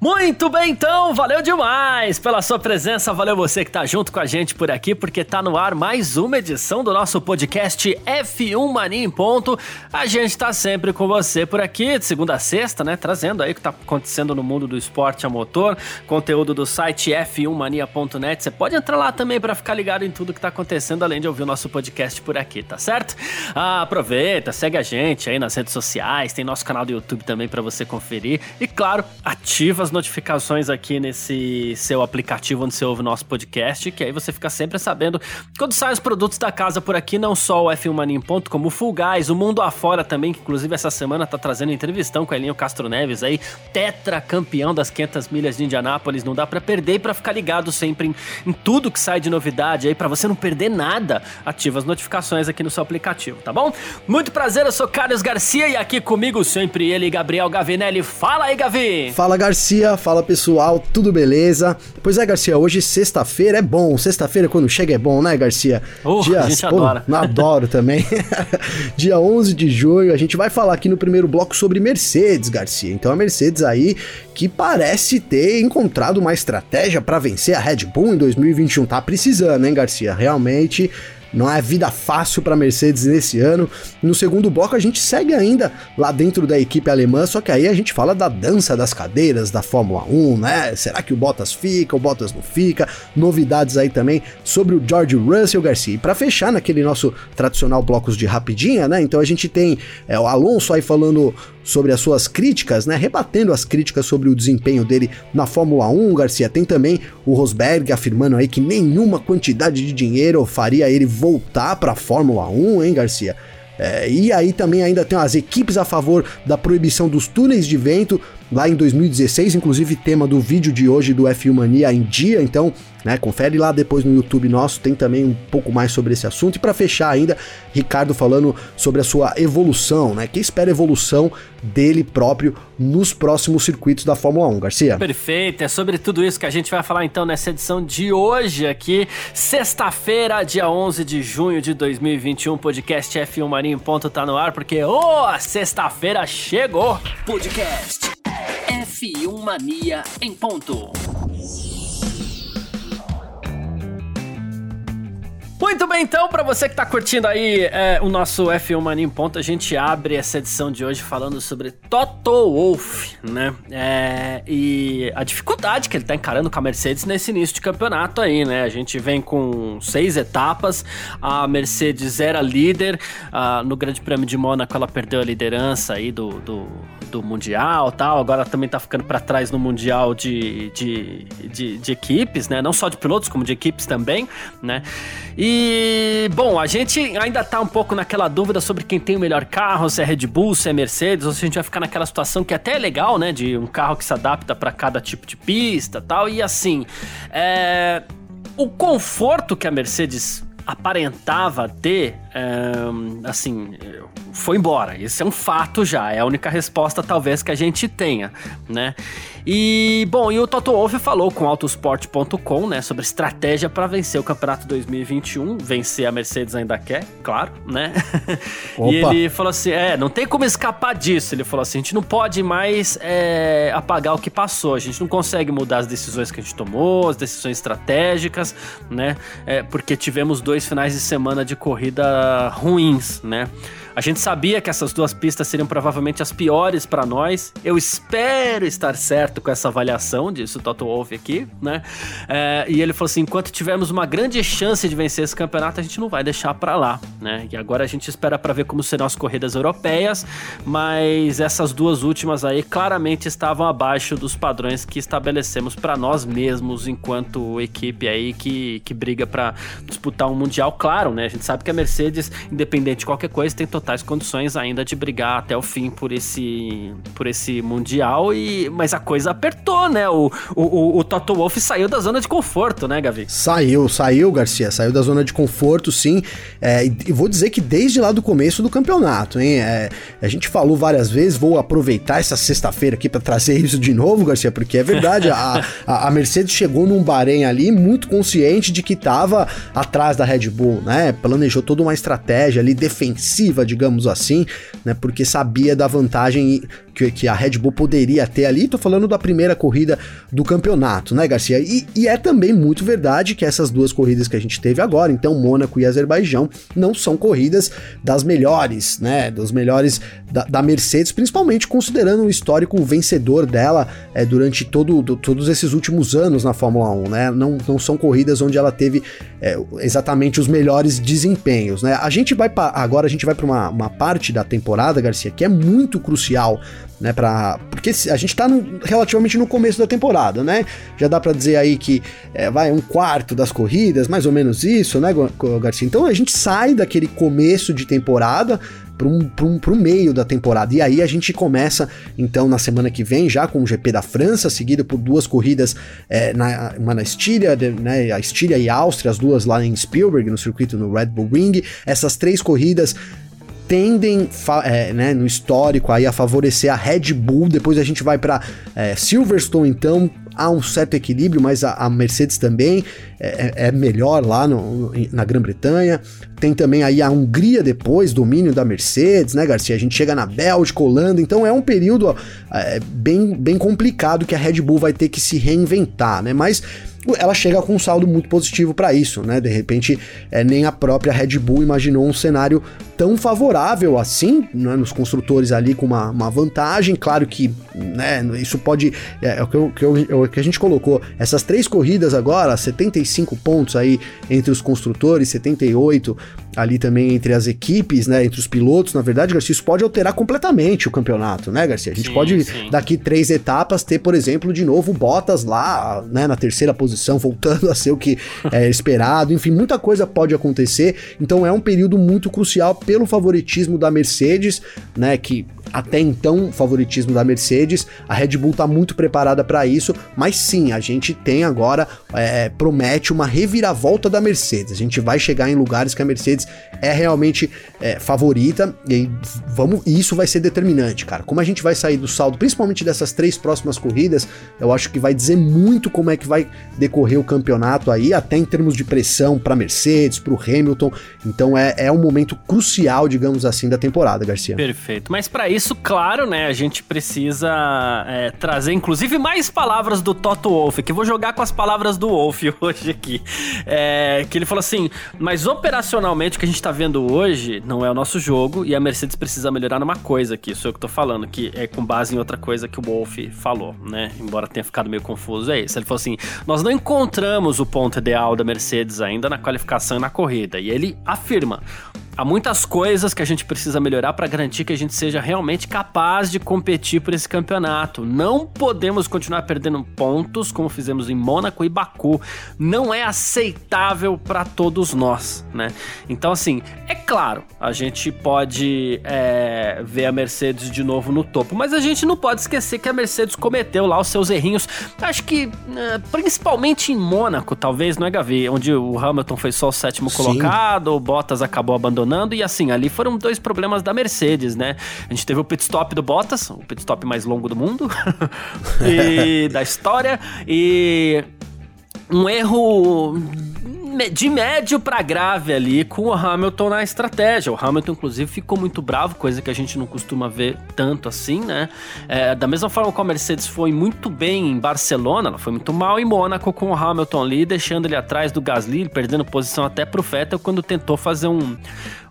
Muito bem, então, valeu demais pela sua presença, valeu você que tá junto com a gente por aqui, porque tá no ar mais uma edição do nosso podcast F1 Mania em Ponto. A gente tá sempre com você por aqui, de segunda a sexta, né, trazendo aí o que tá acontecendo no mundo do esporte a motor, conteúdo do site f1mania.net. Você pode entrar lá também para ficar ligado em tudo que tá acontecendo, além de ouvir o nosso podcast por aqui, tá certo? Ah, aproveita, segue a gente aí nas redes sociais, tem nosso canal do YouTube também para você conferir e, claro, ativa as notificações aqui nesse seu aplicativo onde você ouve o nosso podcast, que aí você fica sempre sabendo quando saem os produtos da casa por aqui, não só o F1 Mania em Ponto, como o Full Guys, o Mundo Afora também, que inclusive essa semana tá trazendo entrevistão com a Elinho Castro Neves aí, tetra campeão das 500 milhas de Indianápolis, não dá para perder e pra ficar ligado sempre em, em, tudo que sai de novidade aí, para você não perder nada, ativa as notificações aqui no seu aplicativo, tá bom? Muito prazer, eu sou Carlos Garcia e aqui comigo sempre ele, Gabriel Gavinelli. Fala aí, Gavi! Fala, Garcia! Garcia, fala pessoal, tudo beleza? Pois é, Garcia, hoje sexta-feira é bom. Sexta-feira quando chega é bom, né, Garcia? Uh, Dia, a gente pô, adora. Adoro também. Dia 11 de junho, a gente vai falar aqui no primeiro bloco sobre Mercedes, Garcia. Então a Mercedes aí que parece ter encontrado uma estratégia para vencer a Red Bull em 2021. Tá precisando, hein, Garcia? Realmente não é vida fácil para Mercedes nesse ano. No segundo bloco a gente segue ainda lá dentro da equipe alemã, só que aí a gente fala da dança das cadeiras da Fórmula 1, né? Será que o Bottas fica, o Bottas não fica? Novidades aí também sobre o George Russell Garcia. E para fechar naquele nosso tradicional blocos de rapidinha, né? Então a gente tem é, o Alonso aí falando sobre as suas críticas, né? Rebatendo as críticas sobre o desempenho dele na Fórmula 1, Garcia. Tem também o Rosberg afirmando aí que nenhuma quantidade de dinheiro faria ele voltar para a Fórmula 1, hein, Garcia? É, e aí também ainda tem as equipes a favor da proibição dos túneis de vento lá em 2016, inclusive tema do vídeo de hoje do F1 Mania em dia, então né? Confere lá depois no YouTube nosso, tem também um pouco mais sobre esse assunto. E para fechar ainda, Ricardo falando sobre a sua evolução, né? Que espera evolução dele próprio nos próximos circuitos da Fórmula 1, Garcia. Perfeito, é sobre tudo isso que a gente vai falar então nessa edição de hoje aqui, sexta-feira, dia 11 de junho de 2021, podcast F1 Marinho ponto tá no ar, porque oh, a sexta-feira chegou. Podcast F1 Mania em ponto. Muito bem, então, para você que tá curtindo aí é, o nosso F1 Mania em Ponto, a gente abre essa edição de hoje falando sobre Toto Wolff, né? É, e a dificuldade que ele tá encarando com a Mercedes nesse início de campeonato aí, né? A gente vem com seis etapas, a Mercedes era líder, uh, no Grande Prêmio de Mônaco ela perdeu a liderança aí do, do, do Mundial tal, agora também tá ficando para trás no Mundial de, de, de, de equipes, né? Não só de pilotos, como de equipes também, né? E bom, a gente ainda tá um pouco naquela dúvida sobre quem tem o melhor carro, se é Red Bull, se é Mercedes, ou se a gente vai ficar naquela situação que até é legal, né? De um carro que se adapta para cada tipo de pista tal. E assim, é... o conforto que a Mercedes aparentava ter, é, assim, foi embora. Isso é um fato já. É a única resposta, talvez, que a gente tenha, né? E, bom, e o Toto Wolff falou com autosport.com, né, sobre estratégia para vencer o campeonato 2021. Vencer a Mercedes ainda quer, claro, né? e ele falou assim: é, não tem como escapar disso. Ele falou assim: a gente não pode mais é, apagar o que passou, a gente não consegue mudar as decisões que a gente tomou, as decisões estratégicas, né? É, porque tivemos dois finais de semana de corrida ruins, né? A gente sabia que essas duas pistas seriam provavelmente as piores para nós. Eu espero estar certo com essa avaliação, disse o Toto Wolff aqui, né? É, e ele falou assim: enquanto tivermos uma grande chance de vencer esse campeonato, a gente não vai deixar para lá, né? E agora a gente espera para ver como serão as corridas europeias, mas essas duas últimas aí claramente estavam abaixo dos padrões que estabelecemos para nós mesmos enquanto equipe aí que, que briga para disputar um mundial. Claro, né? A gente sabe que a Mercedes, independente de qualquer coisa, tem total totais condições ainda de brigar até o fim por esse, por esse Mundial, e, mas a coisa apertou, né? O, o, o Toto Wolff saiu da zona de conforto, né, Gavi? Saiu, saiu, Garcia, saiu da zona de conforto, sim. É, e vou dizer que desde lá do começo do campeonato, hein? É, a gente falou várias vezes, vou aproveitar essa sexta-feira aqui para trazer isso de novo, Garcia, porque é verdade, a, a, a, Mercedes chegou num Bahrein ali muito consciente de que estava atrás da Red Bull, né? Planejou toda uma estratégia ali defensiva, digamos assim, né? Porque sabia da vantagem que, que a Red Bull poderia ter ali. Tô falando da primeira corrida do campeonato, né, Garcia? E, e, é também muito verdade que essas duas corridas que a gente teve agora, então Mônaco e Azerbaijão, não são corridas das melhores, né? Dos melhores da, da Mercedes, principalmente considerando o histórico vencedor dela é, durante todo, do, todos esses últimos anos na Fórmula 1, né? Não, não são corridas onde ela teve é, exatamente os melhores desempenhos, né? A gente vai pra, agora a gente vai para uma, uma parte da temporada, Garcia, que é muito crucial né, para porque a gente tá no, relativamente no começo da temporada, né? Já dá para dizer aí que é, vai um quarto das corridas, mais ou menos isso, né, Garcia? Então a gente sai daquele começo de temporada para um, um, um meio da temporada. E aí a gente começa, então, na semana que vem, já com o GP da França, seguido por duas corridas, é, na, uma na Estíria, né, a Estíria e a Áustria, as duas lá em Spielberg, no circuito no Red Bull Ring. Essas três corridas tendem, é, né, no histórico aí a favorecer a Red Bull. Depois a gente vai para é, Silverstone, então há um certo equilíbrio, mas a, a Mercedes também é, é, é melhor lá no, na Grã-Bretanha. Tem também aí a Hungria depois, domínio da Mercedes, né, Garcia? A gente chega na Bélgica, Holanda, então é um período é, bem, bem complicado que a Red Bull vai ter que se reinventar, né? Mas ela chega com um saldo muito positivo para isso, né? De repente, é, nem a própria Red Bull imaginou um cenário tão favorável assim, né? nos construtores ali com uma, uma vantagem. Claro que né, isso pode. É, é o que, eu, que, eu, é o que a gente colocou. Essas três corridas agora, 75 pontos aí entre os construtores, 78 ali também entre as equipes, né? Entre os pilotos, na verdade, Garcia, isso pode alterar completamente o campeonato, né, Garcia? A gente sim, pode, sim. daqui três etapas, ter, por exemplo, de novo Bottas lá, né, na terceira posição, voltando a ser o que é esperado. Enfim, muita coisa pode acontecer. Então é um período muito crucial pelo favoritismo da Mercedes, né? Que até então favoritismo da Mercedes. A Red Bull está muito preparada para isso, mas sim, a gente tem agora é, promete uma reviravolta da Mercedes. A gente vai chegar em lugares que a Mercedes é realmente é, favorita e vamos, isso vai ser determinante, cara. Como a gente vai sair do saldo, principalmente dessas três próximas corridas, eu acho que vai dizer muito como é que vai decorrer o campeonato aí, até em termos de pressão para Mercedes, para o Hamilton. Então é, é um momento crucial, digamos assim, da temporada, Garcia. Perfeito. Mas para isso, claro, né, a gente precisa é, trazer, inclusive, mais palavras do Toto Wolff, que eu vou jogar com as palavras do Wolff hoje aqui. É, que ele falou assim: mas operacionalmente o que a gente tá vendo hoje não é o nosso jogo e a Mercedes precisa melhorar numa coisa aqui, isso é o que eu tô falando, que é com base em outra coisa que o Wolff falou, né? Embora tenha ficado meio confuso, é isso. Ele falou assim: nós não encontramos o ponto ideal da Mercedes ainda na qualificação e na corrida. E ele afirma: Há muitas coisas que a gente precisa melhorar para garantir que a gente seja realmente capaz de competir por esse campeonato. Não podemos continuar perdendo pontos como fizemos em Mônaco e Baku. Não é aceitável para todos nós, né? Então, assim, é claro, a gente pode é, ver a Mercedes de novo no topo, mas a gente não pode esquecer que a Mercedes cometeu lá os seus errinhos. Acho que é, principalmente em Mônaco, talvez, não é, Gavi? Onde o Hamilton foi só o sétimo Sim. colocado, o Bottas acabou abandonando funcionando. E assim, ali foram dois problemas da Mercedes, né? A gente teve o pit stop do Bottas, o pit stop mais longo do mundo e da história. E um erro de médio para grave ali com o Hamilton na estratégia. O Hamilton, inclusive, ficou muito bravo, coisa que a gente não costuma ver tanto assim, né? É, da mesma forma que a Mercedes foi muito bem em Barcelona, ela foi muito mal em Mônaco com o Hamilton ali, deixando ele atrás do Gasly, perdendo posição até pro Vettel quando tentou fazer um,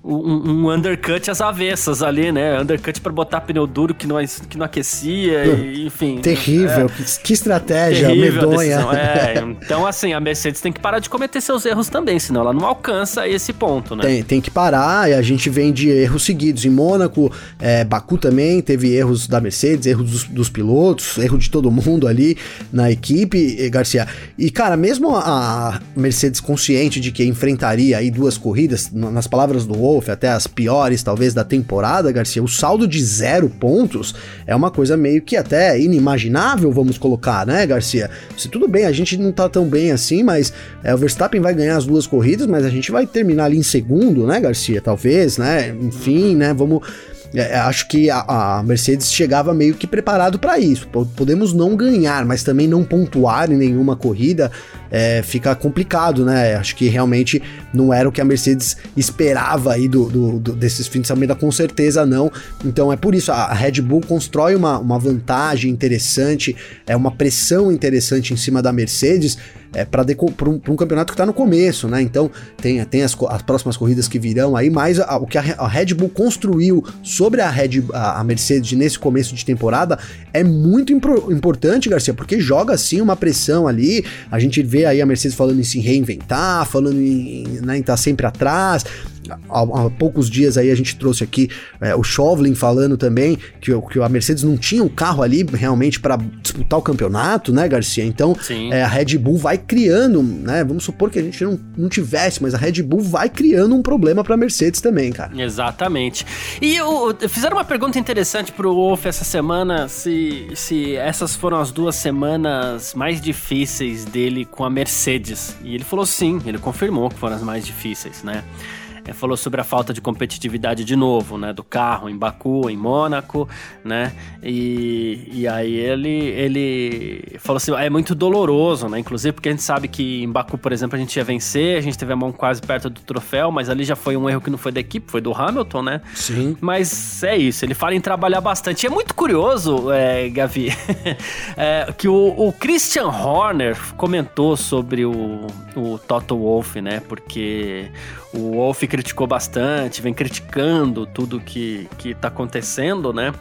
um, um, undercut às avessas ali, né? Undercut para botar pneu duro que não, que não aquecia, e, enfim. Terrível, é, que estratégia terrível medonha. É, então, assim, a Mercedes tem que parar de cometer seus erros também, senão ela não alcança esse ponto, né? Tem, tem que parar, e a gente vem de erros seguidos. Em Mônaco, é, Baku também teve erros da Mercedes, erros dos, dos, pilotos, erro de todo mundo ali na equipe, Garcia. E, cara, mesmo a Mercedes consciente de que enfrentaria aí duas corridas, nas palavras do Até as piores talvez da temporada, Garcia, o saldo de zero pontos é uma coisa meio que até inimaginável, vamos colocar, né, Garcia? Se tudo bem, a gente não tá tão bem assim, mas é, o Verstappen vai ganhar as duas corridas, mas a gente vai terminar ali em segundo, né, Garcia? Talvez, né? Enfim, né? Vamos é, acho que a, a, Mercedes chegava meio que preparado para isso. Podemos não ganhar, mas também não pontuar em nenhuma corrida é, fica complicado, né? Acho que realmente não era o que a Mercedes esperava aí do, do, do desses fins de semana, com certeza não. Então é por isso a Red Bull constrói uma, uma vantagem interessante, é uma pressão interessante em cima da Mercedes é, para um, um, campeonato que está no começo, né? Então tem, tem as, as, próximas corridas que virão aí, mas a, o que a, a, Red Bull construiu sobre a, Red, a, Mercedes nesse começo de temporada é muito importante, Garcia, porque joga assim uma pressão ali. A gente vê aí a Mercedes falando em se reinventar, falando em estar né, tá sempre atrás há, há, poucos dias aí a gente trouxe aqui é, o Chauvelin falando também que, que a Mercedes não tinha um carro ali realmente para disputar o campeonato, né, Garcia? Então é, a Red Bull vai criando, né? Vamos supor que a gente não, não tivesse, mas a Red Bull vai criando um problema para a Mercedes também, cara. Exatamente. E o, fizeram uma pergunta interessante pro Wolf essa semana se, se essas foram as duas semanas mais difíceis dele com a Mercedes. E ele falou sim, ele confirmou que foram as mais difíceis, né? É, falou sobre a falta de competitividade de novo, né? Do carro em Baku, em Mônaco, né? E, e aí ele, ele falou assim, é muito doloroso, né? Inclusive porque a gente sabe que em Baku, por exemplo, a gente ia vencer, a gente teve a mão quase perto do troféu, mas ali já foi um erro que não foi da equipe, foi do Hamilton, né? Sim. Mas é isso, ele fala em trabalhar bastante. E é muito curioso, é, Gavi, é, que o, o, Christian Horner comentou sobre o, o Toto Wolff, né? Porque o Wolff criticou bastante, vem criticando tudo que, que tá acontecendo, né?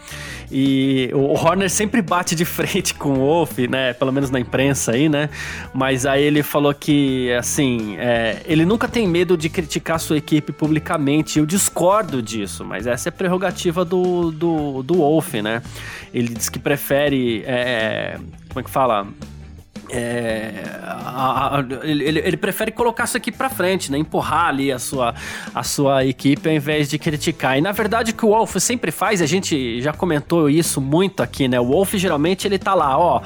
E o Horner sempre bate de frente com o Wolff, né? Pelo menos na imprensa aí, né? Mas aí ele falou que, assim, é, ele nunca tem medo de criticar sua equipe publicamente. Eu discordo disso, mas essa é prerrogativa do, do, do né? Ele diz que prefere. É, como é que fala? É, a, a, ele, ele, prefere colocar isso aqui para frente, né? Empurrar ali a sua, a sua equipe ao invés de criticar. E na verdade o que o Wolf sempre faz, a gente já comentou isso muito aqui, né? O Wolf geralmente ele tá lá, ó.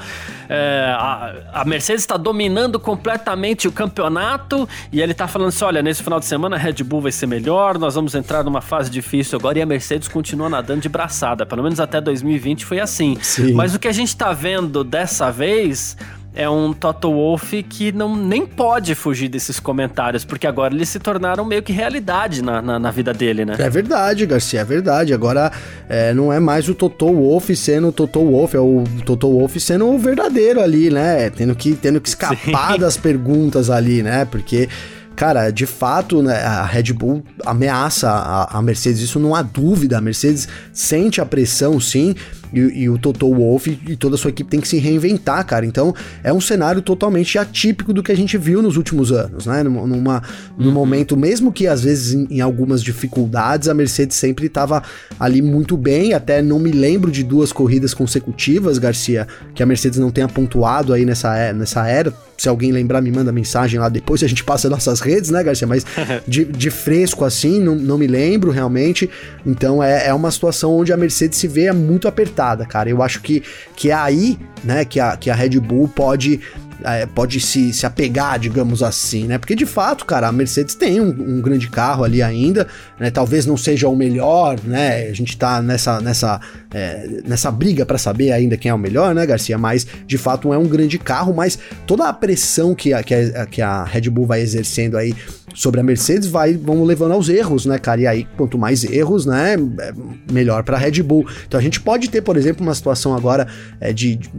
É, a, a, Mercedes está dominando completamente o campeonato e ele tá falando assim: olha, nesse final de semana a Red Bull vai ser melhor, nós vamos entrar numa fase difícil agora e a Mercedes continua nadando de braçada. Pelo menos até 2020 foi assim. Sim. Mas o que a gente tá vendo dessa vez é um Toto Wolff que não, nem pode fugir desses comentários, porque agora eles se tornaram meio que realidade na, na, na vida dele, né? É verdade, Garcia, é verdade. Agora é, não é mais o Toto Wolff sendo o Toto Wolff, é o Toto Wolff sendo o verdadeiro ali, né? Tendo que, tendo que escapar Sim. das perguntas ali, né? Porque cara, de fato, né, a Red Bull ameaça a, a, Mercedes, isso não há dúvida. A Mercedes sente a pressão, sim, e, e, o Toto Wolff e toda a sua equipe tem que se reinventar, cara. Então é um cenário totalmente atípico do que a gente viu nos últimos anos, né? Numa, numa num uhum. momento, mesmo que às vezes em, em algumas dificuldades, a Mercedes sempre estava ali muito bem. Até não me lembro de duas corridas consecutivas, Garcia, que a Mercedes não tenha pontuado aí nessa, é, nessa era. Se alguém lembrar, me manda mensagem lá depois, a gente passa nossas redes, né, Garcia? Mas de, de fresco assim, não, não me lembro realmente. Então é, é uma situação onde a Mercedes se vê muito apertada cara. Eu acho que, que é aí, né, que a, que a Red Bull pode é, pode se, se apegar, digamos assim, né? Porque de fato, cara, a Mercedes tem um, um grande carro ali ainda, né? Talvez não seja o melhor, né? A gente tá nessa, nessa, é, nessa briga para saber ainda quem é o melhor, né, Garcia? Mas de fato é um grande carro, mas toda a pressão que a, que a, que a Red Bull vai exercendo aí sobre a Mercedes vai vamos levando aos erros, né, cara? E aí, quanto mais erros, né, é melhor para Red Bull. Então a gente pode ter, por exemplo, uma situação agora é, de, de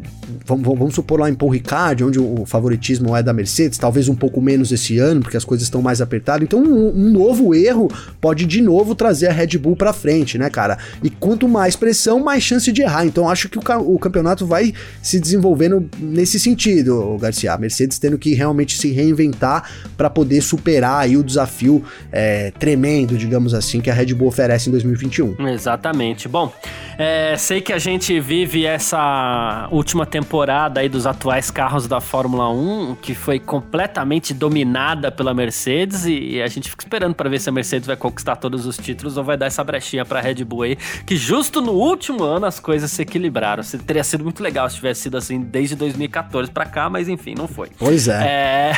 vamos, vamos, supor lá em Paul Ricard, onde o favoritismo é da Mercedes, talvez um pouco menos esse ano, porque as coisas estão mais apertadas. Então um, um novo erro pode de novo trazer a Red Bull para frente, né, cara? E quanto mais pressão, mais chance de errar. Então acho que o, o campeonato vai se desenvolvendo nesse sentido, Garcia. A Mercedes tendo que realmente se reinventar para poder superar aí o desafio é, tremendo, digamos assim, que a Red Bull oferece em 2021. Exatamente. Bom, é, sei que a gente vive essa última temporada aí dos atuais carros da Fórmula 1, que foi completamente dominada pela Mercedes, e a gente fica esperando para ver se a Mercedes vai conquistar todos os títulos ou vai dar essa brechinha pra Red Bull aí, que justo no último ano as coisas se equilibraram. Teria sido muito legal se tivesse sido assim desde 2014 para cá, mas enfim, não foi. Pois é. É,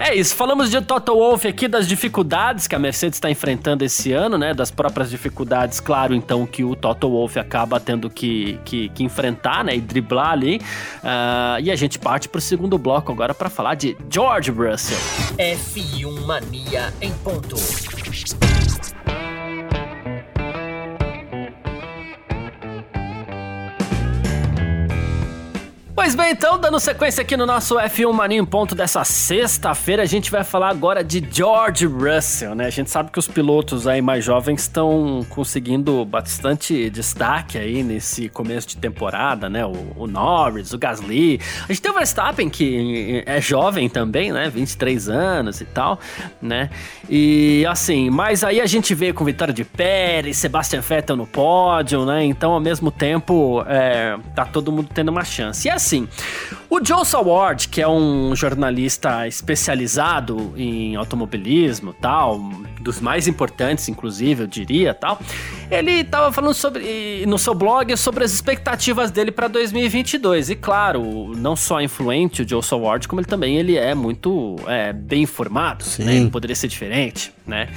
é isso. Falamos de Toto Wolff aqui, das dificuldades que a Mercedes está enfrentando esse ano, né? Das próprias dificuldades, claro, então, que o Toto Wolff acaba tendo que, que, que enfrentar, né? E driblar ali. Uh, e a gente parte pro segundo bloco agora para falar de George Russell. F1 Mania em ponto. Pois bem, então, dando sequência aqui no nosso F1 Mania em ponto dessa sexta-feira, a gente vai falar agora de George Russell, né? A gente sabe que os pilotos aí mais jovens estão conseguindo bastante destaque aí nesse começo de temporada, né? O, o, Norris, o Gasly. A gente tem o Verstappen, que é jovem também, né? 23 anos e tal, né? E assim, mas aí a gente veio com vitória de Pérez, Sebastian Vettel no pódio, né? Então, ao mesmo tempo, é, tá todo mundo tendo uma chance. E assim, assim, o Joe Saward, que é um jornalista especializado em automobilismo, tal, dos mais importantes, inclusive, eu diria, tal, ele estava falando sobre no seu blog sobre as expectativas dele para 2022. E claro, não só influente o Joe Saward, como ele também ele é muito é, bem informado, Sim. né? Poderia ser diferente, né?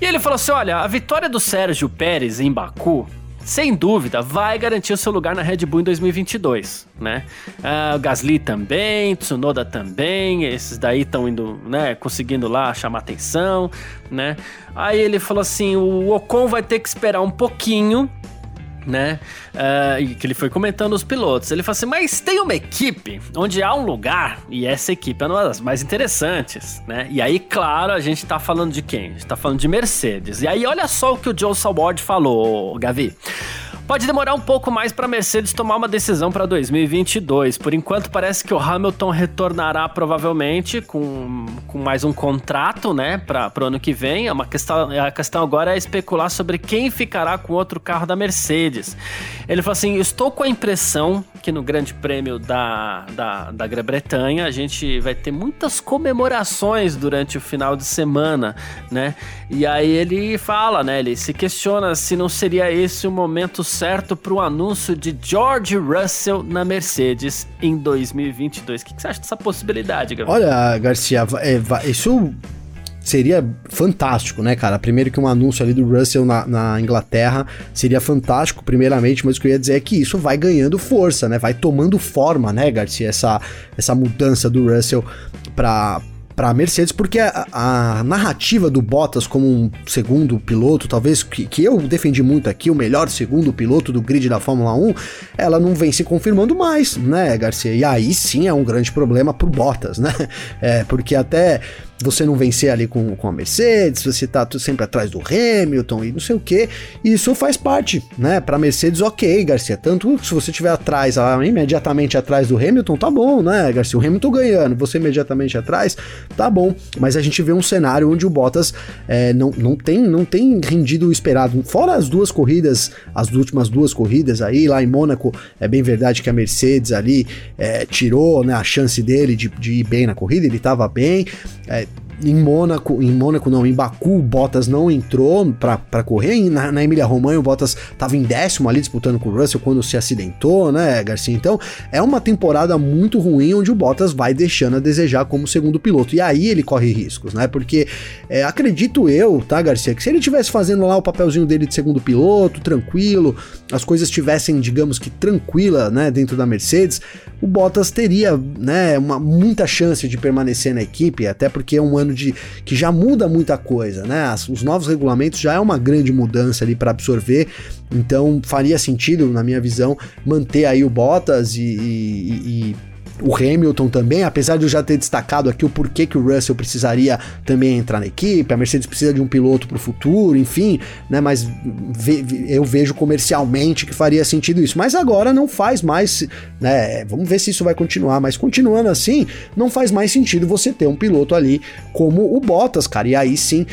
E ele falou assim: olha, a vitória do Sérgio Pérez em Baku sem dúvida, vai garantir o seu lugar na Red Bull em 2022, né? O Gasly também, Tsunoda também, esses daí estão indo, né, conseguindo lá chamar atenção, né? Aí ele falou assim, o Ocon vai ter que esperar um pouquinho né? Uh, que ele foi comentando os pilotos. Ele falou assim: mas tem uma equipe onde há um lugar, e essa equipe é uma das mais interessantes, né? E aí, claro, a gente tá falando de quem? A gente tá falando de Mercedes. E aí, olha só o que o Joe Saward falou, Gavi. Pode demorar um pouco mais para a Mercedes tomar uma decisão para 2022. Por enquanto, parece que o Hamilton retornará provavelmente com, com mais um contrato, né, para o ano que vem. É uma questão, a questão agora é especular sobre quem ficará com outro carro da Mercedes. Ele falou assim: Estou com a impressão que no Grande Prêmio da, da, da Grã-Bretanha a gente vai ter muitas comemorações durante o final de semana, né? E aí ele fala, né? Ele se questiona se não seria esse o momento certo para o anúncio de George Russell na Mercedes em 2022. O que, que você acha dessa possibilidade, Gabriel? Olha, Garcia, é, isso seria fantástico, né, cara? Primeiro que um anúncio ali do Russell na, na, Inglaterra seria fantástico, primeiramente, mas o que eu ia dizer é que isso vai ganhando força, né? Vai tomando forma, né, Garcia? Essa, essa mudança do Russell para para a Mercedes, porque a, a, narrativa do Bottas como um segundo piloto, talvez que, que eu defendi muito aqui, o melhor segundo piloto do grid da Fórmula 1, ela não vem se confirmando mais, né, Garcia? E aí sim é um grande problema pro Bottas, né? É, porque até você não vencer ali com, com a Mercedes, você tá sempre atrás do Hamilton e não sei o que. Isso faz parte, né? Pra Mercedes, ok, Garcia. Tanto se você estiver atrás, imediatamente atrás do Hamilton, tá bom, né, Garcia? O Hamilton ganhando, você imediatamente atrás, tá bom. Mas a gente vê um cenário onde o Bottas é, não, não, tem, não tem rendido o esperado. Fora as duas corridas, as últimas duas corridas aí, lá em Mônaco, é bem verdade que a Mercedes ali é, tirou né, a chance dele de, de ir bem na corrida, ele tava bem. É, em Mônaco, em Mônaco não, em Baku, o Bottas não entrou para correr. Na, na Emília Romagna, o Bottas estava em décimo ali disputando com o Russell quando se acidentou, né, Garcia? Então é uma temporada muito ruim onde o Bottas vai deixando a desejar como segundo piloto. E aí ele corre riscos, né? Porque é, acredito eu, tá, Garcia, que se ele tivesse fazendo lá o papelzinho dele de segundo piloto, tranquilo, as coisas estivessem, digamos que tranquila, né, dentro da Mercedes, o Bottas teria, né, uma, muita chance de permanecer na equipe, até porque é um ano de que já muda muita coisa, né? Os novos regulamentos já é uma grande mudança ali para absorver, então faria sentido, na minha visão, manter aí o Bottas e, e, e o Hamilton também, apesar de eu já ter destacado aqui o porquê que o Russell precisaria também entrar na equipe, a Mercedes precisa de um piloto para o futuro, enfim, né? Mas ve eu vejo comercialmente que faria sentido isso. Mas agora não faz mais, né? Vamos ver se isso vai continuar, mas continuando assim, não faz mais sentido você ter um piloto ali como o Bottas, cara. E aí sim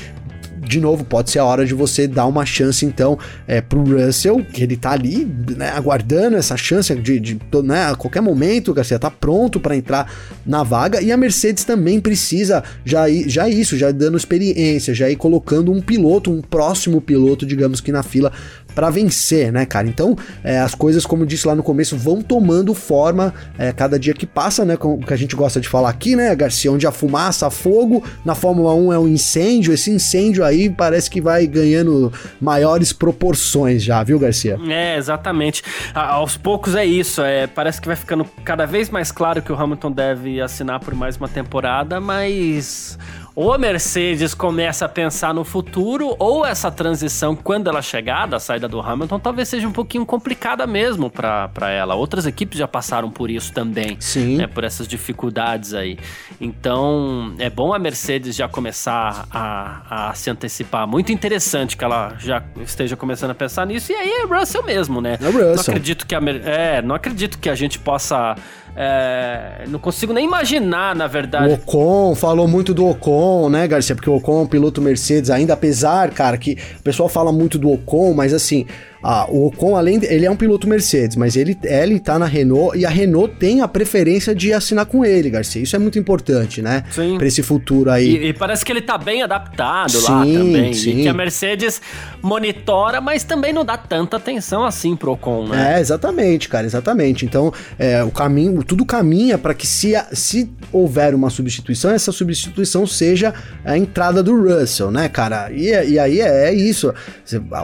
de novo, pode ser a hora de você dar uma chance, então, é, pro Russell, que ele tá ali, né, aguardando essa chance de, de né, a qualquer momento, Garcia, tá pronto para entrar na vaga, e a Mercedes também precisa já, ir, já isso, já dando experiência, já ir colocando um piloto, um próximo piloto, digamos que na fila para vencer, né, cara? Então, é, as coisas, como eu disse lá no começo, vão tomando forma é, cada dia que passa, né? Com o que a gente gosta de falar aqui, né, Garcia? Onde a fumaça, a fogo, na Fórmula 1 é um incêndio, esse incêndio aí parece que vai ganhando maiores proporções já, viu, Garcia? É, exatamente. A, aos poucos é isso, é, parece que vai ficando cada vez mais claro que o Hamilton deve assinar por mais uma temporada, mas ou a Mercedes começa a pensar no futuro, ou essa transição, quando ela chegar da saída do Hamilton, talvez seja um pouquinho complicada mesmo para ela. Outras equipes já passaram por isso também, Sim. Né, por essas dificuldades aí. Então, é bom a Mercedes já começar a, a se antecipar. Muito interessante que ela já esteja começando a pensar nisso. E aí é Russell mesmo, né? É Russell. Não acredito que a, é, não acredito que a gente possa é, não consigo nem imaginar, na verdade. O Ocon, falou muito do Ocon, né, Garcia? Porque o Ocon é um piloto Mercedes, ainda apesar, cara, que o pessoal fala muito do Ocon, mas assim, ah, o Ocon, além de, ele é um piloto Mercedes, mas ele, ele tá na Renault e a Renault tem a preferência de assinar com ele, Garcia. Isso é muito importante, né? Sim. Pra esse futuro aí. E, e parece que ele tá bem adaptado sim, lá também. Sim. E que a Mercedes monitora, mas também não dá tanta atenção assim pro Ocon, né? É, exatamente, cara, exatamente. Então, é, o caminho, tudo caminha para que se, se houver uma substituição, essa substituição seja a entrada do Russell, né, cara? E, e aí é, é isso.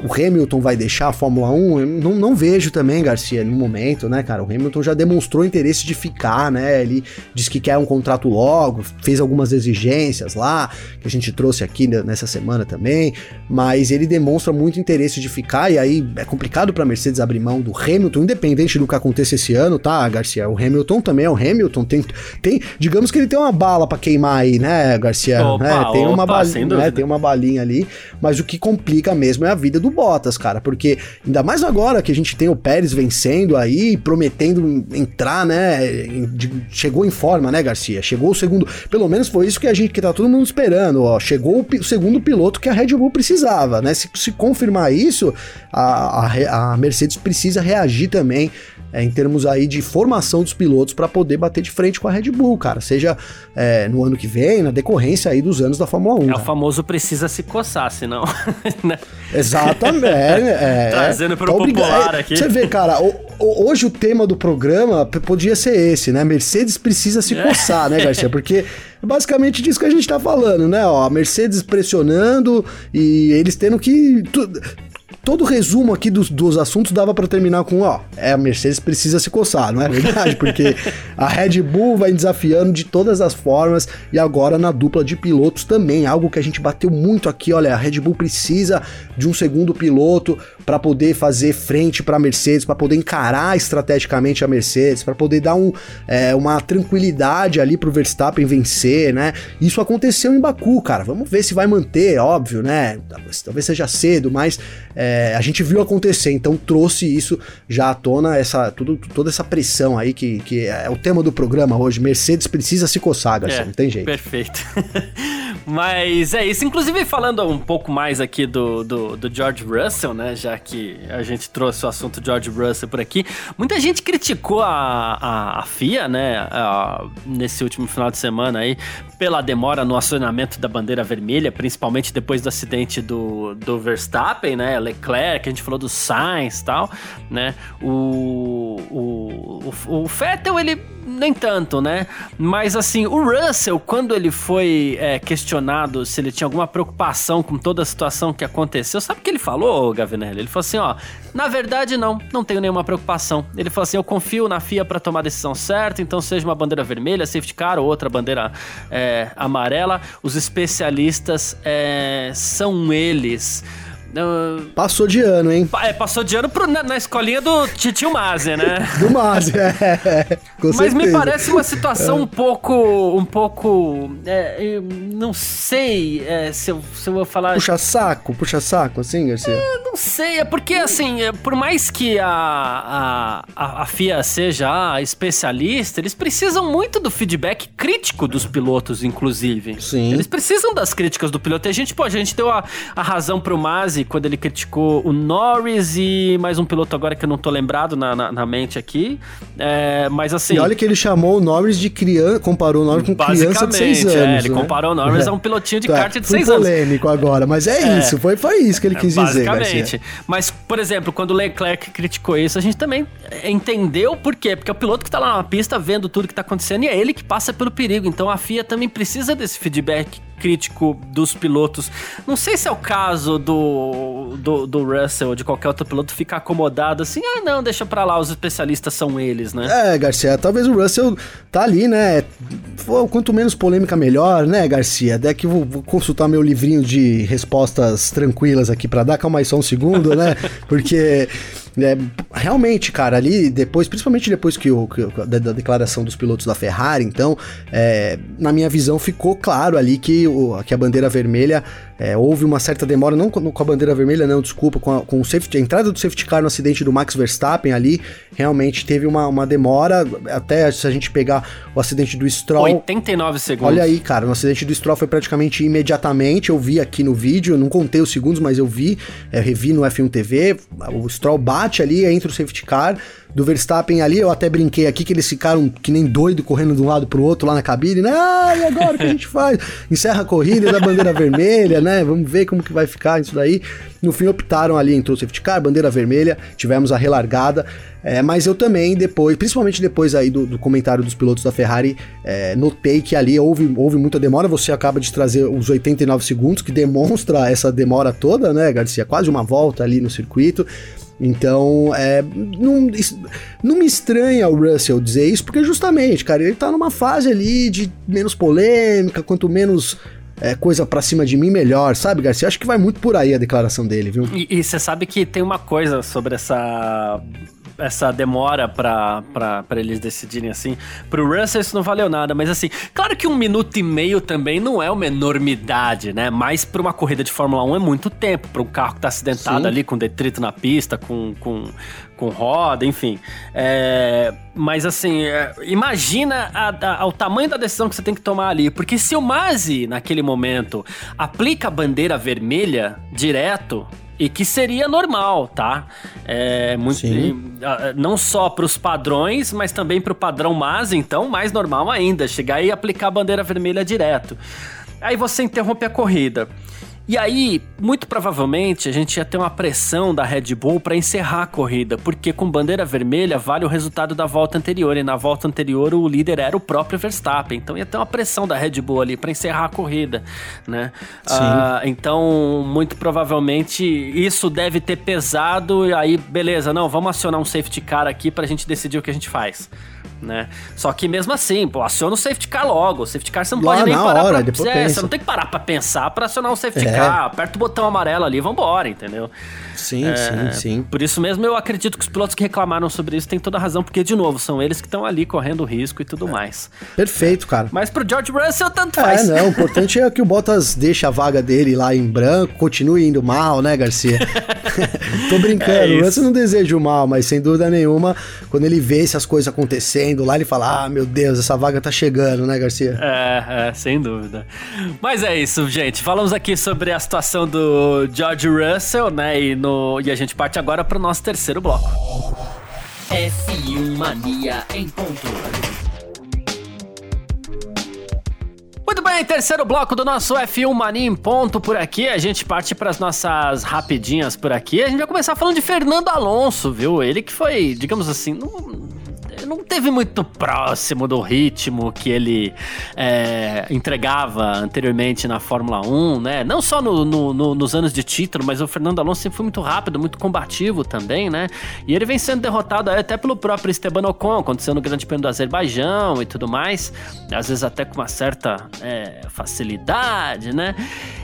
O Hamilton vai deixar a Fórmula 1, eu não, não vejo também, Garcia, no momento, né, cara? O Hamilton já demonstrou interesse de ficar, né? Ele disse que quer um contrato logo, fez algumas exigências lá, que a gente trouxe aqui nessa semana também, mas ele demonstra muito interesse de ficar, e aí é complicado pra Mercedes abrir mão do Hamilton, independente do que aconteça esse ano, tá, Garcia? O Hamilton também é o Hamilton, tem, tem digamos que ele tem uma bala para queimar aí, né, Garcia? Opa, é, tem opa, uma balinha, né, tem uma balinha ali, mas o que complica mesmo é a vida do Bottas, cara, porque Ainda mais agora que a gente tem o Pérez vencendo aí, prometendo entrar, né? chegou em forma, né, Garcia? Chegou o segundo. Pelo menos foi isso que a gente que tá todo mundo esperando, ó. Chegou o, segundo piloto que a Red Bull precisava, né? Se, se confirmar isso, a, a, a Mercedes precisa reagir também é, em termos aí de formação dos pilotos para poder bater de frente com a Red Bull, cara. Seja é, no ano que vem, na decorrência aí dos anos da Fórmula 1. É cara. o famoso precisa se coçar, senão. né? Exatamente. É, é, Trazendo pro tá popular aqui. Você vê, cara, o, o, hoje o tema do programa podia ser esse, né? Mercedes precisa se coçar, né, Garcia? Porque é basicamente disso que a gente tá falando, né? Ó, a Mercedes pressionando e eles tendo que. Tu, todo resumo aqui dos, dos assuntos dava para terminar com, ó, é a Mercedes precisa se coçar, não é verdade? Porque a Red Bull vai desafiando de todas as formas e agora na dupla de pilotos também, algo que a gente bateu muito aqui, olha, a Red Bull precisa de um segundo piloto para poder fazer frente para a Mercedes, para poder encarar estrategicamente a Mercedes, para poder dar um, é, uma tranquilidade ali pro Verstappen vencer, né? Isso aconteceu em Baku, cara. Vamos ver se vai manter, óbvio, né? Talvez, talvez seja cedo, mas é, é, a gente viu acontecer, então trouxe isso já à tona, essa, tudo, toda essa pressão aí que, que é o tema do programa hoje. Mercedes precisa se coçar, Garcia, é, não tem jeito. Perfeito. Mas é isso. Inclusive, falando um pouco mais aqui do, do, do, George Russell, né? Já que a gente trouxe o assunto George Russell por aqui. Muita gente criticou a, a, a FIA, né? A, nesse último final de semana aí, pela demora no acionamento da bandeira vermelha, principalmente depois do acidente do, do Verstappen, né? Leclerc, a gente falou do Sainz e tal, né? O, o, o, o Vettel, ele nem tanto, né? Mas assim, o Russell, quando ele foi é, questionado se ele tinha alguma preocupação com toda a situação que aconteceu, sabe o que ele falou, Gavinelli? Ele falou assim: ó, na verdade, não, não tenho nenhuma preocupação. Ele falou assim: eu confio na FIA para tomar a decisão certa, então seja uma bandeira vermelha, safety car ou outra bandeira é, amarela, os especialistas é, são eles. Passou de ano, hein? pa- é, passou de ano pro- na, na escolinha do Titio Maze, né? Do Masi, é. Com Mas me parece uma situação um pouco. Um pouco. é, não sei é, se, eu, se eu vou falar. Puxa saco, puxa saco, assim, Garcia? Não sei, é porque assim, é, por mais que a, a, a, FIA seja a especialista, eles precisam muito do feedback crítico dos pilotos, inclusive. Sim. Eles precisam das críticas do piloto. E a gente, pô, a gente deu a, a razão pro Masi quando ele criticou o Norris e mais um piloto agora que eu não tô lembrado na, na, na mente aqui. É, mas assim. E olha que ele chamou o Norris de criança, comparou o Norris com criança de 6 anos. é, ele né? comparou o Norris a um pilotinho de Tá, kart de fui 6 anos. polêmico agora, mas é, isso, foi, foi isso que ele quis dizer, Basicamente. Mas, por exemplo, quando o Leclerc criticou isso, a gente também entendeu por quê. Porque é o piloto que tá lá na pista vendo tudo que tá acontecendo e é ele que passa pelo perigo. Então a FIA também precisa desse feedback crítico dos pilotos. Não sei se é o caso do, do, do Russell ou de qualquer outro piloto ficar acomodado assim, ah não, deixa pra lá, os especialistas são eles, né? É, Garcia, talvez o Russell tá ali, né? Quanto menos polêmica, melhor, né, Garcia? Até que vou, vou consultar meu livrinho de respostas tranquilas aqui pra dar. Calma aí só um segundo, né? Porque é, realmente, cara, ali depois, principalmente depois que o, que da, da declaração dos pilotos da Ferrari, então, é, na minha visão ficou claro ali que, o, que a bandeira vermelha é, houve uma certa demora, não com, com a bandeira vermelha, não, desculpa, com, a, com o safety, a entrada do safety car no acidente do Max Verstappen ali, realmente teve uma, uma demora, até se a gente pegar o acidente do Stroll. 89 segundos. Olha aí, cara, no acidente do Stroll foi praticamente imediatamente. Eu vi aqui no vídeo, não contei os segundos, mas eu vi, é, revi no F1 TV. O Stroll bate ali, entra o safety car do Verstappen ali. Eu até brinquei aqui que eles ficaram que nem doido correndo de um lado pro outro lá na cabine, né? Ah, e agora o que a gente faz? Encerra a corrida da bandeira vermelha, né? Vamos ver como que vai ficar isso daí. No fim optaram ali, entrou o safety car, bandeira vermelha, tivemos a relargada. É, mas eu também, depois, principalmente depois aí do, do comentário dos pilotos da Ferrari, é, notei que ali houve, houve muita demora. Você acaba de trazer os 89 segundos, que demonstra essa demora toda, né, Garcia? Quase uma volta ali no circuito. Então, é, não, não me estranha o Russell dizer isso, porque justamente, cara, ele tá numa fase ali de menos polêmica, quanto menos é, coisa pra cima de mim, melhor, sabe, Garcia? Acho que vai muito por aí a declaração dele, viu? E você sabe que tem uma coisa sobre essa essa demora pra, pra, pra eles decidirem assim. Pro Russell isso não valeu nada, mas assim, claro que um minuto e meio também não é uma enormidade, né? Mas pra uma corrida de Fórmula 1 é muito tempo. Pra um carro que tá acidentado Sim. ali, com detrito na pista, com, com, com roda, enfim. É, mas assim, é, imagina a- a- o tamanho da decisão que você tem que tomar ali. Porque se o Masi, naquele momento, aplica a bandeira vermelha direto, e que seria normal, tá? É muito Sim. e, ah, não só para os padrões, mas também para o padrão Masi, então mais normal ainda, chegar e aplicar a bandeira vermelha direto. Aí você interrompe a corrida. E aí, muito provavelmente, a gente ia ter uma pressão da Red Bull para encerrar a corrida, porque com bandeira vermelha vale o resultado da volta anterior, e na volta anterior o líder era o próprio Verstappen, então ia ter uma pressão da Red Bull ali para encerrar a corrida, né? Sim. Ah, então, muito provavelmente isso deve ter pesado, e aí, beleza, não, vamos acionar um safety car aqui pra gente decidir o que a gente faz. Né? Só que mesmo assim, pô, aciona o safety car logo. O safety car você não Lá pode nem na parar hora, pra é. Você não tem que parar pra pensar pra acionar o safety É. car. Aperta o botão amarelo ali e vambora, entendeu? Sim, É, sim, sim. Por isso mesmo eu acredito que os pilotos que reclamaram sobre isso têm toda a razão, porque, de novo, são eles que estão ali correndo risco e tudo mais. Perfeito, cara. Mas pro George Russell, tanto É, faz. não, o importante é que o Bottas deixe a vaga dele lá em branco, continue indo mal, né, Garcia? Tô brincando, É o. Russell não deseja o mal, mas sem dúvida nenhuma, quando ele vê essas coisas acontecendo lá, ele fala: Ah, meu Deus, essa vaga tá chegando, né, Garcia? É, é, sem dúvida. Mas é isso, gente. Falamos aqui sobre a situação do George Russell, né? E, no, e a gente parte agora pro nosso terceiro bloco. F1 Mania em ponto. Muito bem, terceiro bloco do nosso F1 Mania em ponto por aqui. A gente parte para as nossas rapidinhas por aqui. A gente vai começar falando de Fernando Alonso, viu? Ele que foi, digamos assim, não, não teve muito próximo do ritmo que ele é, entregava anteriormente na Fórmula 1, né? Não só no, no, no, nos anos de título, mas o Fernando Alonso sempre foi muito rápido, muito combativo também, né? E ele vem sendo derrotado até pelo próprio Esteban Ocon, aconteceu no Grande Prêmio do Azerbaijão e tudo mais, às vezes até com uma certa é, facilidade, né?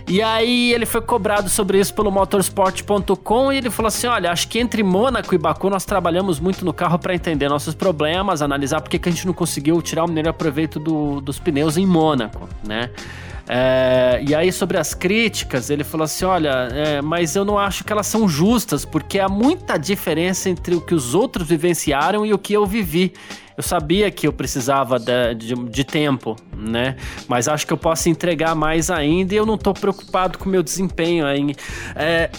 E aí ele foi cobrado sobre isso pelo motorsport.com e ele falou assim: olha, acho que entre Mônaco e Baku nós trabalhamos muito no carro para entender nossos problemas, analisar por que a gente não conseguiu tirar o melhor proveito do, dos pneus em Mônaco, né? É, e aí, sobre as críticas, ele falou assim: olha, é, mas eu não acho que elas são justas, porque há muita diferença entre o que os outros vivenciaram e o que eu vivi. Eu sabia que eu precisava de, de, de, tempo, né? Mas acho que eu posso entregar mais ainda e eu não tô preocupado com o meu desempenho aí. É,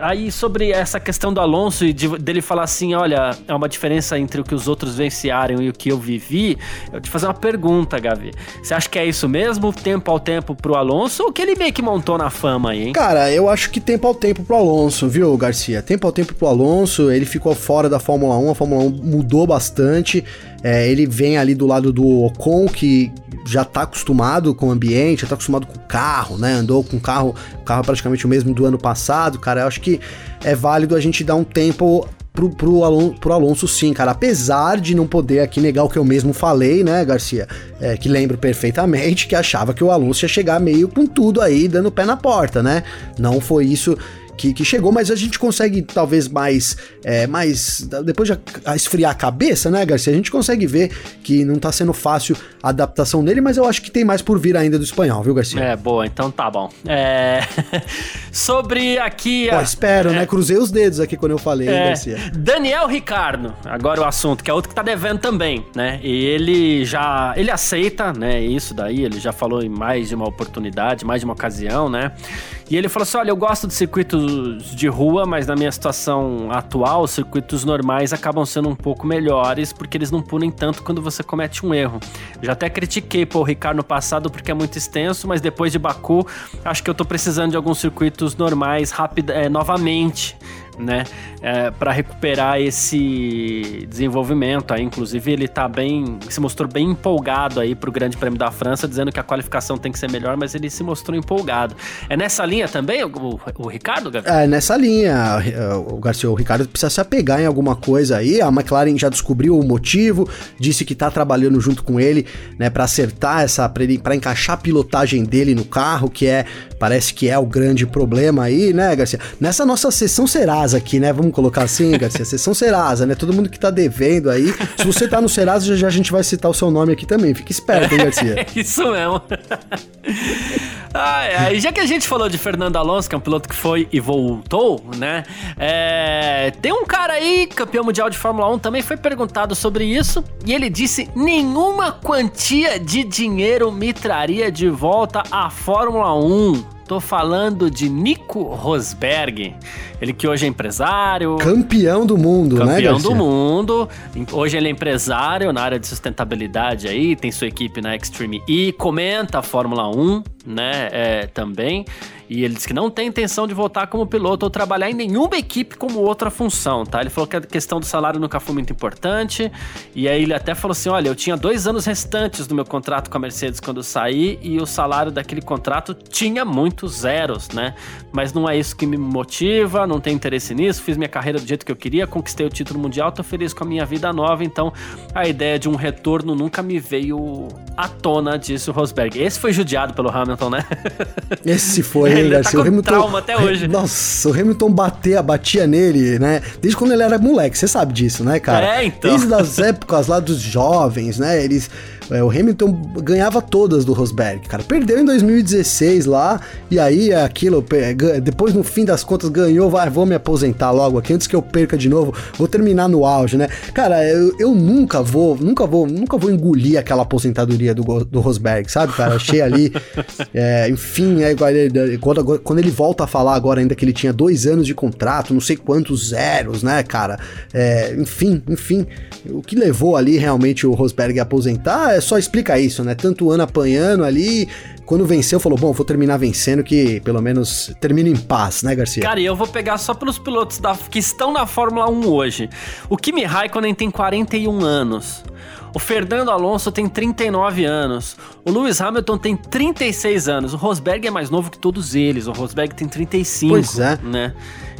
aí, sobre essa questão do Alonso e de, dele falar assim: olha, é uma diferença entre o que os outros venciaram e o que eu vivi. Eu te fazer uma pergunta, Gavi. Você acha que é isso mesmo? Tempo ao tempo pro Alonso ou que ele meio que montou na fama aí, hein? Cara, eu acho que tempo ao tempo pro Alonso, viu, Garcia? Tempo ao tempo pro Alonso. Ele ficou fora da Fórmula 1, a Fórmula 1 mudou bastante. É, ele vem ali do lado do Ocon, que já tá acostumado com o ambiente, já tá acostumado com o carro, né? Andou com o carro, o carro é praticamente o mesmo do ano passado, cara. Eu acho que é válido a gente dar um tempo pro, pro, Alonso, pro Alonso sim, cara. Apesar de não poder aqui negar o que eu mesmo falei, né, Garcia? É, que lembro perfeitamente que achava que o Alonso ia chegar meio com tudo aí, dando pé na porta, né? Não foi isso que, que chegou, mas a gente consegue talvez mais, é, mais depois de esfriar a cabeça, né, Garcia? A gente consegue ver que não tá sendo fácil a adaptação dele, mas eu acho que tem mais por vir ainda do espanhol, viu, Garcia? É, boa, então tá bom. É... Sobre aqui... Pô, espero, né? é... né? Cruzei os dedos aqui quando eu falei, é... Garcia. Daniel Ricardo, agora o assunto, que é outro que tá devendo também, né? E ele já, ele aceita, né, isso daí, ele já falou em mais de uma oportunidade, mais de uma ocasião, né? E ele falou assim: olha, eu gosto de circuitos de rua, mas na minha situação atual, os circuitos normais acabam sendo um pouco melhores porque eles não punem tanto quando você comete um erro. Já até critiquei o Ricardo no passado porque é muito extenso, mas depois de Baku, acho que eu tô precisando de alguns circuitos normais rápido, é, novamente né, é, para recuperar esse desenvolvimento. Aí, inclusive, ele tá bem, se mostrou bem empolgado aí pro Grande Prêmio da França, dizendo que a qualificação tem que ser melhor, mas ele se mostrou empolgado. É nessa linha também, o, o, o Ricardo, Gabriel? É nessa linha, o Garcia, o Ricardo precisa se apegar em alguma coisa aí. A McLaren já descobriu o motivo, disse que tá trabalhando junto com ele, né, para acertar essa, para encaixar a pilotagem dele no carro, que é, parece que é o grande problema aí, né, Garcia? Nessa nossa sessão será Serasa aqui, né? Vamos colocar assim, Garcia. Sessão Serasa, né? Todo mundo que tá devendo aí. Se você tá no Serasa, já, já a gente vai citar o seu nome aqui também. Fique esperto, hein, Garcia? É isso mesmo. ah, já que a gente falou de Fernando Alonso, que é um piloto que foi e voltou, né? É, tem um cara aí, campeão mundial de Fórmula 1, também foi perguntado sobre isso. E ele disse: nenhuma quantia de dinheiro me traria de volta à Fórmula 1. Tô falando de Nico Rosberg. Ele que hoje é empresário. Campeão do mundo, campeão né, Campeão do mundo. Hoje ele é empresário na área de sustentabilidade aí, tem sua equipe na Extreme E, comenta a Fórmula 1, né, é, também. E ele disse que não tem intenção de voltar como piloto ou trabalhar em nenhuma equipe como outra função, tá? Ele falou que a questão do salário nunca foi muito importante. E aí ele até falou assim: olha, eu tinha dois anos restantes do meu contrato com a Mercedes quando eu saí, e o salário daquele contrato tinha muitos zeros, né? Mas não é isso que me motiva, não tenho interesse nisso, fiz minha carreira do jeito que eu queria, conquistei o título mundial, tô feliz com a minha vida nova, então a ideia de um retorno nunca me veio à tona, disse o Rosberg. Esse foi judiado pelo Hamilton, né? Esse foi, ele Garcia. Tá com o Hamilton, trauma até hoje. Nossa, o Hamilton batia, batia nele, né? Desde quando ele era moleque, você sabe disso, né, cara? É, então. Desde as épocas lá dos jovens, né? Eles é, o Hamilton ganhava todas do Rosberg, cara. Perdeu em 2016 lá, e aí aquilo, depois no fim das contas ganhou, vai, vou me aposentar logo aqui, antes que eu perca de novo, vou terminar no auge, né? Cara, eu, eu nunca vou, nunca vou, nunca vou engolir aquela aposentadoria do, do Rosberg, sabe, cara? Achei ali, é, enfim, é, quando, quando ele volta a falar agora ainda que ele tinha dois anos de contrato, não sei quantos zeros, né, cara? É, enfim, enfim, o que levou ali realmente o Rosberg a aposentar só, só explica isso, né? Tanto ano apanhando ali, quando venceu, falou: bom, vou terminar vencendo, que pelo menos termina em paz, né, Garcia? Cara, e eu vou pegar só pelos pilotos da, que estão na Fórmula 1 hoje. O Kimi Raikkonen tem 41 anos. O Fernando Alonso tem 39 anos. O Lewis Hamilton tem 36 anos. O Rosberg é mais novo que todos eles. O Rosberg tem 35. Pois é. Né?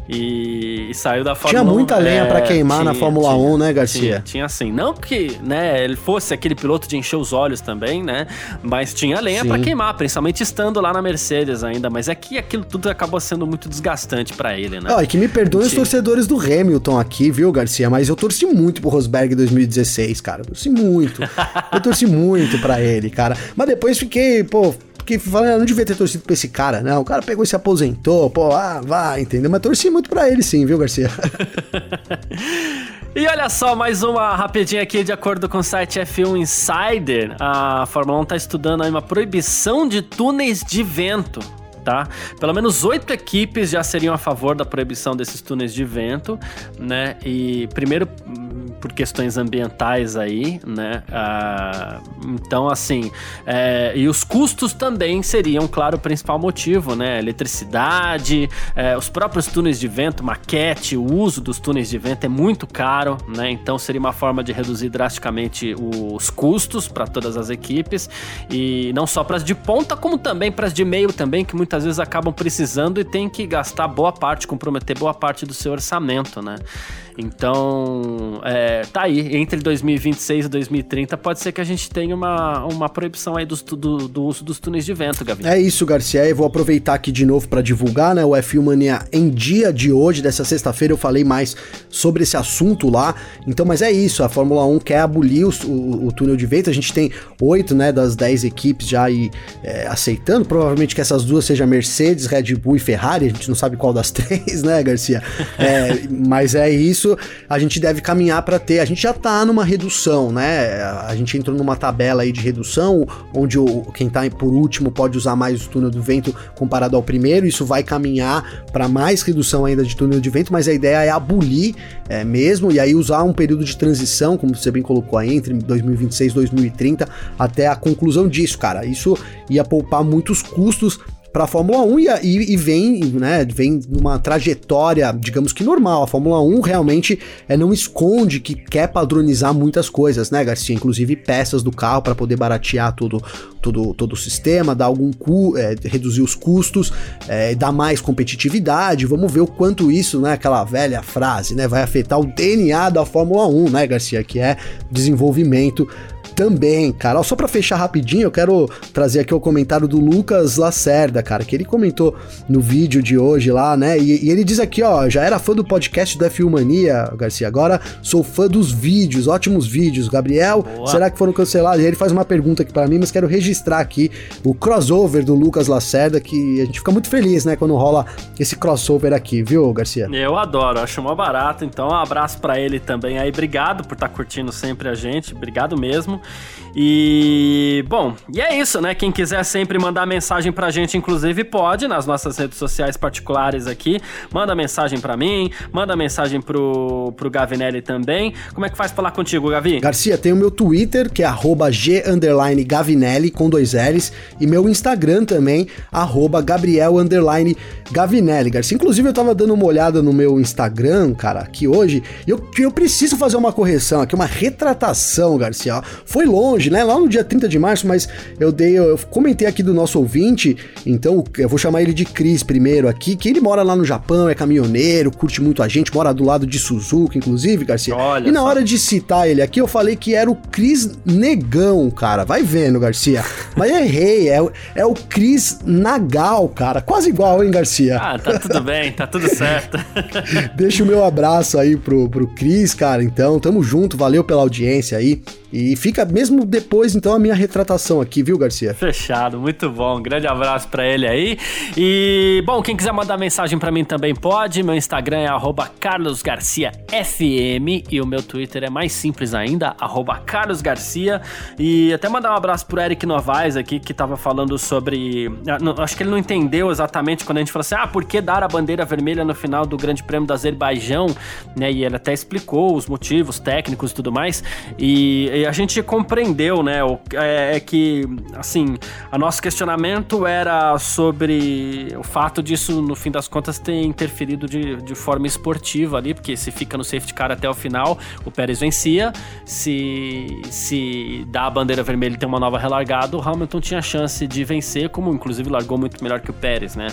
E, e saiu da Fórmula Tinha muita 1, lenha é, pra queimar na tinha, Fórmula tinha, 1, né, Garcia? Tinha, tinha sim. Não que né, ele fosse aquele piloto de encher os olhos também, né? Mas tinha lenha pra queimar, principalmente estando lá na Mercedes ainda. Mas é que aquilo tudo acabou sendo muito desgastante pra ele, né? Ó, e que me perdoem os torcedores do Hamilton aqui, viu, Garcia? Mas eu torci muito pro Rosberg em 2016, cara. Eu torci muito. eu torci muito pra ele, cara. Mas depois fiquei, pô. Fiquei falando, eu não devia ter torcido pra esse cara, não. O cara pegou e se aposentou, pô, ah, vai, entendeu? Mas torci muito pra ele sim, viu, Garcia? E olha só, mais uma rapidinha aqui, de acordo com o site F1 Insider, a Fórmula 1 está estudando uma proibição de túneis de vento. Tá? Pelo menos oito equipes já seriam a favor da proibição desses túneis de vento, né? E primeiro por questões ambientais aí, né? Ah, então, assim, é, e os custos também seriam, claro, o principal motivo, né? Eletricidade, é, os próprios túneis de vento, maquete, o uso dos túneis de vento é muito caro, né? Então seria uma forma de reduzir drasticamente os custos para todas as equipes e não só para as de ponta, como também para as de meio também, que muitas vezes acabam precisando e tem que gastar boa parte, comprometer boa parte do seu orçamento, né? Então, é, tá aí, entre 2026 e 2030 pode ser que a gente tenha uma, uma proibição aí tu- do, do uso dos túneis de vento, Gavi. É isso, Garcia. Eu vou aproveitar aqui de novo para divulgar, né? O F1 Mania em dia de hoje, dessa sexta-feira, eu falei mais sobre esse assunto lá. Então, mas é isso, a Fórmula 1 quer abolir os- o, o túnel de vento. A gente tem oito, né, das dez equipes já aí é, aceitando. Provavelmente que essas duas sejam Mercedes, Red Bull e Ferrari. A gente não sabe qual das três, né, Garcia? É, mas é isso. A gente deve caminhar para ter. A gente já tá numa redução, né? A gente entrou numa tabela aí de redução, onde o, quem tá por último pode usar mais o túnel do vento comparado ao primeiro. Isso vai caminhar para mais redução ainda de túnel de vento, mas a ideia é abolir é, mesmo e aí usar um período de transição, como você bem colocou aí, entre 2026 e 2030, até a conclusão disso, cara. Isso ia poupar muitos custos para a Fórmula 1 e, e- e vem, né, vem numa trajetória, digamos que normal. A Fórmula 1 realmente é, não esconde que quer padronizar muitas coisas, né, Garcia? Inclusive peças do carro para poder baratear todo, todo, todo o sistema, dar algum cu, é, reduzir os custos, é, dar mais competitividade. Vamos ver o quanto isso, né, aquela velha frase, né, vai afetar o DNA da Fórmula 1, né, Garcia? Que é desenvolvimento também, cara. Só pra fechar rapidinho, eu quero trazer aqui o comentário do Lucas Lacerda, cara, que ele comentou no vídeo de hoje lá, né? E, e ele diz aqui, ó, já era fã do podcast do F1 Mania, Garcia, agora sou fã dos vídeos, ótimos vídeos. Gabriel, Boa. será que foram cancelados? E ele faz uma pergunta aqui pra mim, mas quero registrar aqui o crossover do Lucas Lacerda, que a gente fica muito feliz, né, quando rola esse crossover aqui, viu, Garcia? Eu adoro, acho mó barato, então um abraço pra ele também aí. Obrigado por estar curtindo sempre a gente, obrigado mesmo. E bom, e é isso, né? Quem quiser sempre mandar mensagem pra gente, inclusive pode nas nossas redes sociais particulares aqui. Manda mensagem pra mim, manda mensagem pro, pro Gavinelli também. Como é que faz falar contigo, Gavi? Garcia, tem o meu Twitter, que é arroba G underline Gavinelli, com dois L's, e meu Instagram também, arroba Gabriel underline Gavinelli, Garcia. Inclusive, eu tava dando uma olhada no meu Instagram, cara, aqui hoje, e eu, eu preciso fazer uma correção aqui, uma retratação, Garcia. ó. Foi longe, né? Lá no dia 30 de março, mas eu dei, eu comentei aqui do nosso ouvinte, então eu vou chamar ele de Cris primeiro aqui, que ele mora lá no Japão, é caminhoneiro, curte muito a gente, mora do lado de Suzuka, inclusive, Garcia. Olha e na só. hora de citar ele aqui, eu falei que era o Cris Negão, cara. Vai vendo, Garcia. Mas errei, é, o- é o Cris Nagal, cara. Quase igual, hein, Garcia? Ah, tá tudo bem, tá tudo certo. Deixa o meu abraço aí pro, pro Cris, cara. Então, tamo junto, valeu pela audiência aí. E fica mesmo depois, então, a minha retratação aqui, viu, Garcia? Fechado, muito bom. Um grande abraço pra ele aí. E, bom, quem quiser mandar mensagem pra mim também pode. Meu Instagram é carlosgarciafm e o meu Twitter é mais simples ainda, carlosgarcia. E até mandar um abraço pro Eric Novaes aqui, que tava falando sobre... ah, Acho que ele não entendeu exatamente quando a gente falou assim, ah, por que dar a bandeira vermelha no final do Grande Prêmio do Azerbaijão? Né? E ele até explicou os motivos técnicos e tudo mais. E, e a gente compreendeu, né? O, é, é, que, assim, a nosso questionamento era sobre o fato disso, no fim das contas, ter interferido de, de forma esportiva ali, porque se fica no safety car até o final, o Pérez vencia. Se, se dá a bandeira vermelha e tem uma nova relargada, o Hamilton tinha chance de vencer, como inclusive largou muito melhor que o Pérez, né?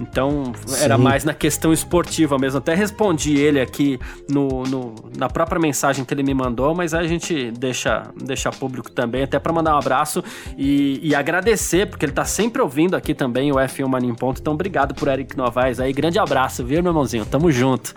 Então, Sim. era mais na questão esportiva mesmo. Até respondi ele aqui no, no, na própria mensagem que ele me mandou, mas a gente deixa, deixa público também, até para mandar um abraço e, e, agradecer, porque ele tá sempre ouvindo aqui também o F1 Mania em Ponto. Então, obrigado por Eric Novaes aí. Grande abraço, viu, meu irmãozinho? Tamo junto.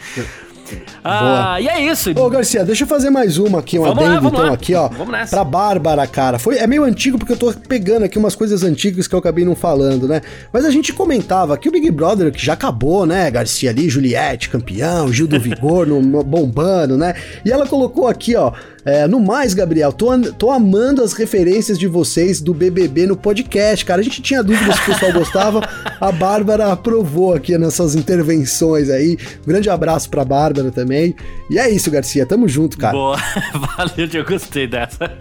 Ah, Boa. e é isso. Ô, Garcia, deixa eu fazer mais uma aqui, um vamos adendo, lá, então, lá. aqui, ó. Vamos nessa. Pra Bárbara, cara. Foi, é meio antigo porque eu tô pegando aqui umas coisas antigas que eu acabei não falando, né? Mas a gente comentava que o Big Brother, que já acabou, né? Garcia ali, Juliette, campeão, Gil do Vigor no, bombando, né? E ela colocou aqui, ó. É, no mais, Gabriel, tô, tô amando as referências de vocês do BBB no podcast, cara. A gente tinha dúvidas se o pessoal gostava. A Bárbara aprovou aqui nessas intervenções aí. Um grande abraço pra Bárbara também. E é isso, Garcia. Tamo junto, cara. Boa. Valeu, eu gostei dessa.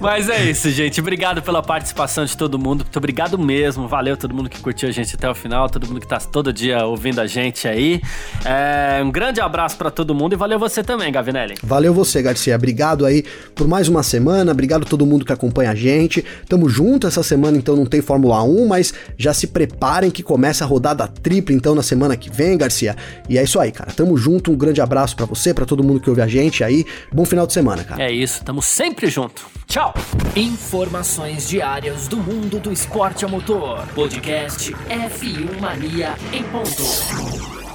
Mas é isso, gente. Obrigado pela participação de todo mundo. Muito obrigado mesmo. Valeu todo mundo que curtiu a gente até o final, todo mundo que tá todo dia ouvindo a gente aí. É, um grande abraço para todo mundo e valeu você também, Gavinelli. Valeu você, Garcia. Obrigado aí por mais uma semana. Obrigado a todo mundo que acompanha a gente. Tamo junto essa semana, então não tem Fórmula 1, mas já se preparem que começa a rodada tripla então na semana que vem, Garcia. E é isso aí, cara. Tamo junto. Um grande abraço para você, para todo mundo que ouve a gente aí. Bom final de semana, cara. É isso. Tamo sempre junto. Tchau! Informações diárias do mundo do esporte a motor. Podcast F1 Mania em ponto.